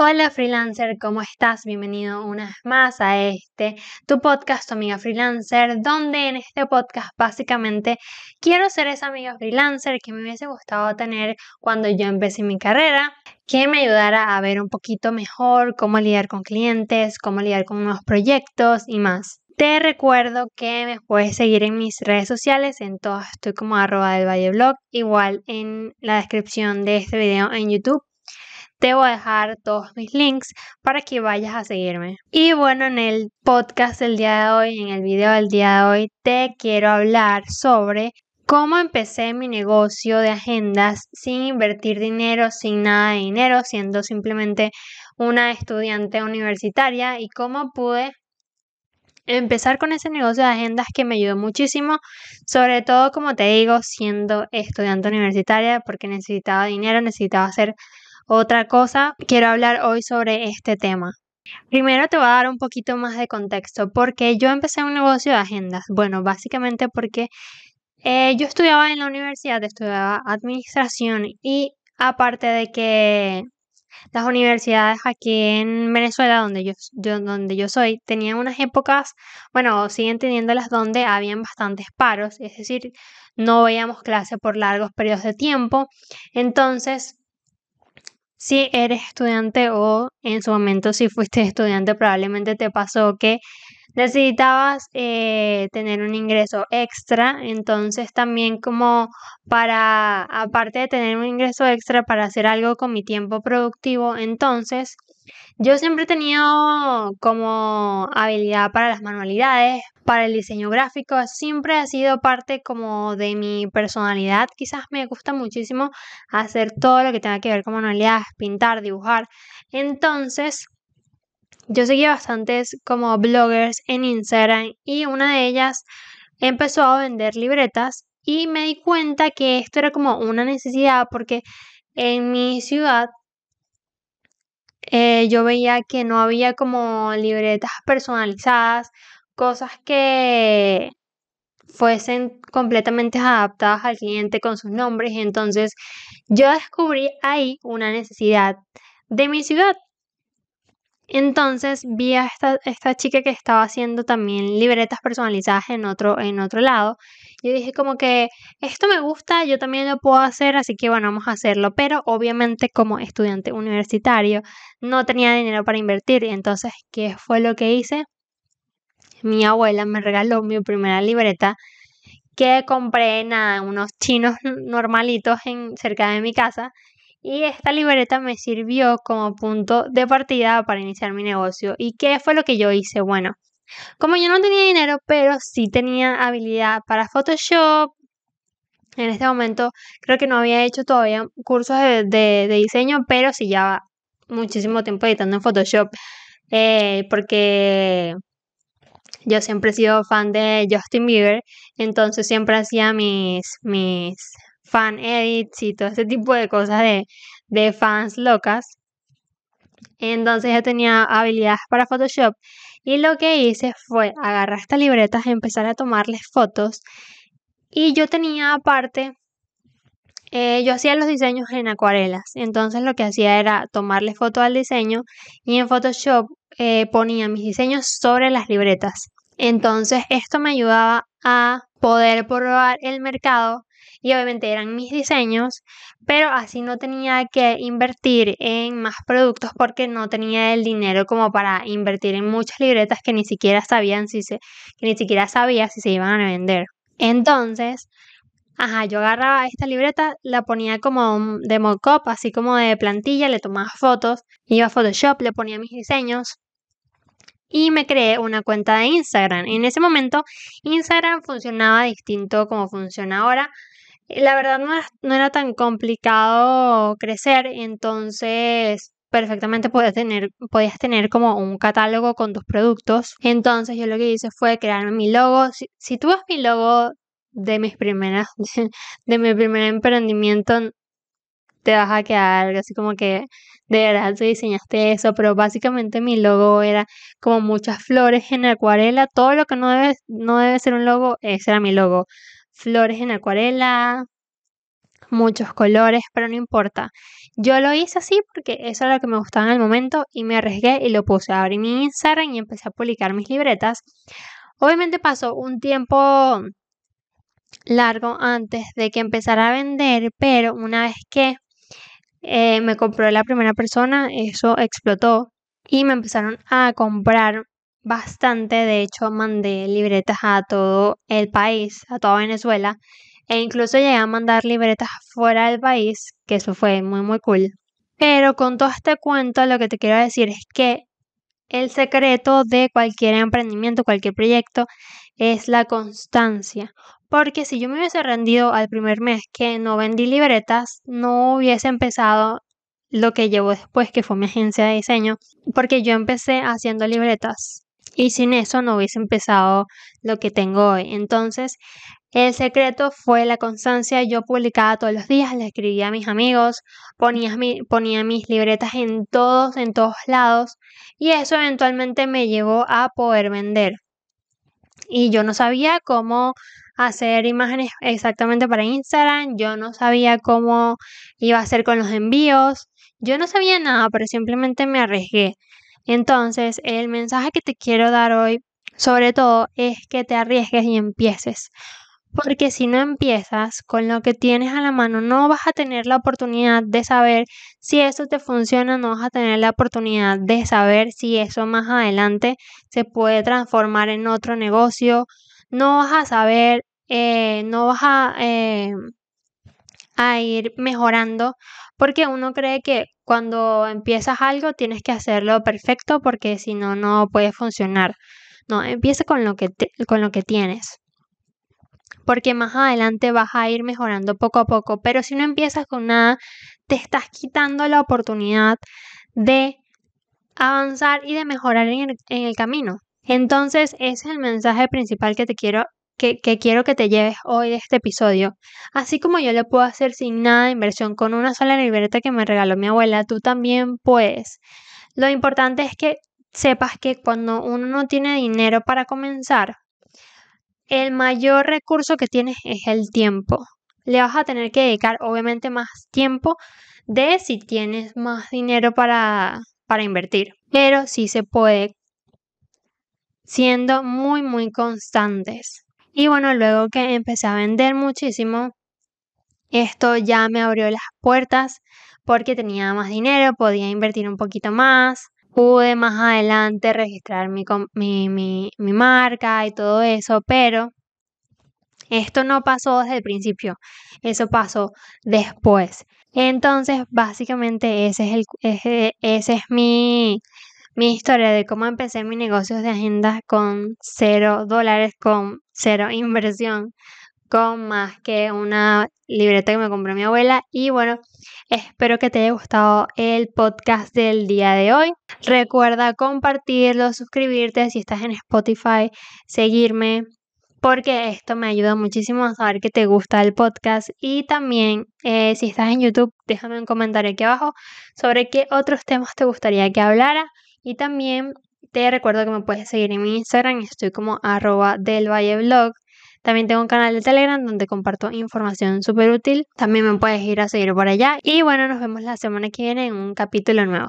Hola freelancer, ¿cómo estás? Bienvenido una vez más a este, tu podcast, tu amiga freelancer, donde en este podcast básicamente quiero ser esa amiga freelancer que me hubiese gustado tener cuando yo empecé mi carrera, que me ayudara a ver un poquito mejor cómo lidiar con clientes, cómo lidiar con nuevos proyectos y más. Te recuerdo que me puedes seguir en mis redes sociales, en todas estoy como arroba del Valle Blog, igual en la descripción de este video en YouTube te voy a dejar todos mis links para que vayas a seguirme. Y bueno, en el podcast del día de hoy, en el video del día de hoy, te quiero hablar sobre cómo empecé mi negocio de agendas sin invertir dinero, sin nada de dinero, siendo simplemente una estudiante universitaria y cómo pude empezar con ese negocio de agendas que me ayudó muchísimo, sobre todo como te digo, siendo estudiante universitaria porque necesitaba dinero, necesitaba hacer otra cosa, quiero hablar hoy sobre este tema. Primero te voy a dar un poquito más de contexto, porque yo empecé un negocio de agendas. Bueno, básicamente porque eh, yo estudiaba en la universidad, estudiaba administración y aparte de que las universidades aquí en Venezuela, donde yo, donde yo soy, tenían unas épocas, bueno, siguen teniéndolas donde habían bastantes paros, es decir, no veíamos clase por largos periodos de tiempo. Entonces, si eres estudiante o en su momento si fuiste estudiante, probablemente te pasó que necesitabas eh, tener un ingreso extra, entonces también como para, aparte de tener un ingreso extra para hacer algo con mi tiempo productivo, entonces yo siempre he tenido como habilidad para las manualidades, para el diseño gráfico, siempre ha sido parte como de mi personalidad. Quizás me gusta muchísimo hacer todo lo que tenga que ver con manualidades, pintar, dibujar. Entonces, yo seguía bastantes como bloggers en Instagram y una de ellas empezó a vender libretas y me di cuenta que esto era como una necesidad porque en mi ciudad eh, yo veía que no había como libretas personalizadas, cosas que fuesen completamente adaptadas al cliente con sus nombres. Entonces yo descubrí ahí una necesidad de mi ciudad. Entonces vi a esta, chica que estaba haciendo también libretas personalizadas en otro, en otro lado. Yo dije como que esto me gusta, yo también lo puedo hacer, así que bueno, vamos a hacerlo. Pero obviamente como estudiante universitario no tenía dinero para invertir. Entonces, ¿qué fue lo que hice? Mi abuela me regaló mi primera libreta que compré en unos chinos normalitos en, cerca de mi casa y esta libreta me sirvió como punto de partida para iniciar mi negocio. ¿Y qué fue lo que yo hice? Bueno, como yo no tenía dinero, pero sí tenía habilidad para Photoshop, en este momento creo que no había hecho todavía cursos de, diseño, pero sí ya muchísimo tiempo editando en Photoshop, eh, porque yo siempre he sido fan de Justin Bieber, entonces siempre hacía mis, mis fan edits y todo ese tipo de cosas de, de fans locas. Entonces yo tenía habilidades para Photoshop y lo que hice fue agarrar estas libretas y empezar a tomarles fotos. Y yo tenía aparte, eh, yo hacía los diseños en acuarelas. Entonces lo que hacía era tomarle foto al diseño y en Photoshop eh, ponía mis diseños sobre las libretas. Entonces esto me ayudaba a poder probar el mercado y obviamente eran mis diseños, pero así no tenía que invertir en más productos porque no tenía el dinero como para invertir en muchas libretas que ni siquiera sabían si se, ni siquiera sabía si se iban a vender. Entonces, ajá, yo agarraba esta libreta, la ponía como de mock-up, así como de plantilla, le tomaba fotos, iba a Photoshop, le ponía mis diseños, y me creé una cuenta de Instagram. En ese momento Instagram funcionaba distinto como funciona ahora. La verdad no era, tan complicado crecer, entonces perfectamente podías tener, podías tener como un catálogo con tus productos. Entonces yo lo que hice fue crearme mi logo. Si, tú ves mi logo de mis primeras, de, mi primer emprendimiento, te vas a quedar así como que de verdad tú diseñaste eso, pero básicamente mi logo era como muchas flores en acuarela, todo lo que no debe, no debe ser un logo, ese era mi logo flores en acuarela, muchos colores, pero no importa. Yo lo hice así porque eso era lo que me gustaba en el momento y me arriesgué y lo puse. Abrí mi Instagram y empecé a publicar mis libretas. Obviamente pasó un tiempo largo antes de que empezara a vender, pero una vez que eh, me compró la primera persona, eso explotó y me empezaron a comprar bastante. De hecho, mandé libretas a todo el país, a toda Venezuela, e incluso llegué a mandar libretas fuera del país, que eso fue muy, muy cool. Pero con todo este cuento, lo que te quiero decir es que el secreto de cualquier emprendimiento, cualquier proyecto, es la constancia. Porque si yo me hubiese rendido al primer mes que no vendí libretas, no hubiese empezado lo que llevo después, que fue mi agencia de diseño, porque yo empecé haciendo libretas y sin eso no hubiese empezado lo que tengo hoy. Entonces, el secreto fue la constancia. Yo publicaba todos los días, le escribía a mis amigos, ponía, ponía mis libretas en todos, en todos lados y eso eventualmente me llevó a poder vender. Y yo no sabía cómo hacer imágenes exactamente para Instagram, yo no sabía cómo iba a hacer con los envíos, yo no sabía nada, pero simplemente me arriesgué. Entonces, el mensaje que te quiero dar hoy, sobre todo, es que te arriesgues y empieces. Porque si no empiezas con lo que tienes a la mano, no vas a tener la oportunidad de saber si eso te funciona, no vas a tener la oportunidad de saber si eso más adelante se puede transformar en otro negocio, no vas a saber, eh, no vas a, eh, a ir mejorando, porque uno cree que cuando empiezas algo tienes que hacerlo perfecto porque si no, no puede funcionar. No, empieza con lo que, con lo que tienes porque más adelante vas a ir mejorando poco a poco, pero si no empiezas con nada, te estás quitando la oportunidad de avanzar y de mejorar en el, camino. Entonces, ese es el mensaje principal que te quiero que, quiero que te lleves hoy de este episodio. Así como yo lo puedo hacer sin nada de inversión con una sola libreta que me regaló mi abuela, tú también puedes. Lo importante es que sepas que cuando uno no tiene dinero para comenzar, el mayor recurso que tienes es el tiempo. Le vas a tener que dedicar obviamente más tiempo de si tienes más dinero para, para invertir. Pero sí se puede siendo muy muy constantes. Y bueno, luego que empecé a vender muchísimo, esto ya me abrió las puertas porque tenía más dinero, podía invertir un poquito más, pude más adelante registrar mi, mi, mi, marca y todo eso, pero esto no pasó desde el principio, eso pasó después. Entonces, básicamente ese es, el, ese, es mi, mi historia de cómo empecé mi negocio de agenda con cero dólares, con cero inversión, con más que una libreta que me compró mi abuela. Y bueno, espero que te haya gustado el podcast del día de hoy. Recuerda compartirlo, suscribirte si estás en Spotify, seguirme porque esto me ayuda muchísimo a saber que te gusta el podcast y también eh, si estás en YouTube déjame un comentario aquí abajo sobre qué otros temas te gustaría que hablara y también te recuerdo que me puedes seguir en mi Instagram, estoy como arroba del Valle Blog. También tengo un canal de Telegram donde comparto información súper útil. También me puedes ir a seguir por allá. Y bueno, nos vemos la semana que viene en un capítulo nuevo.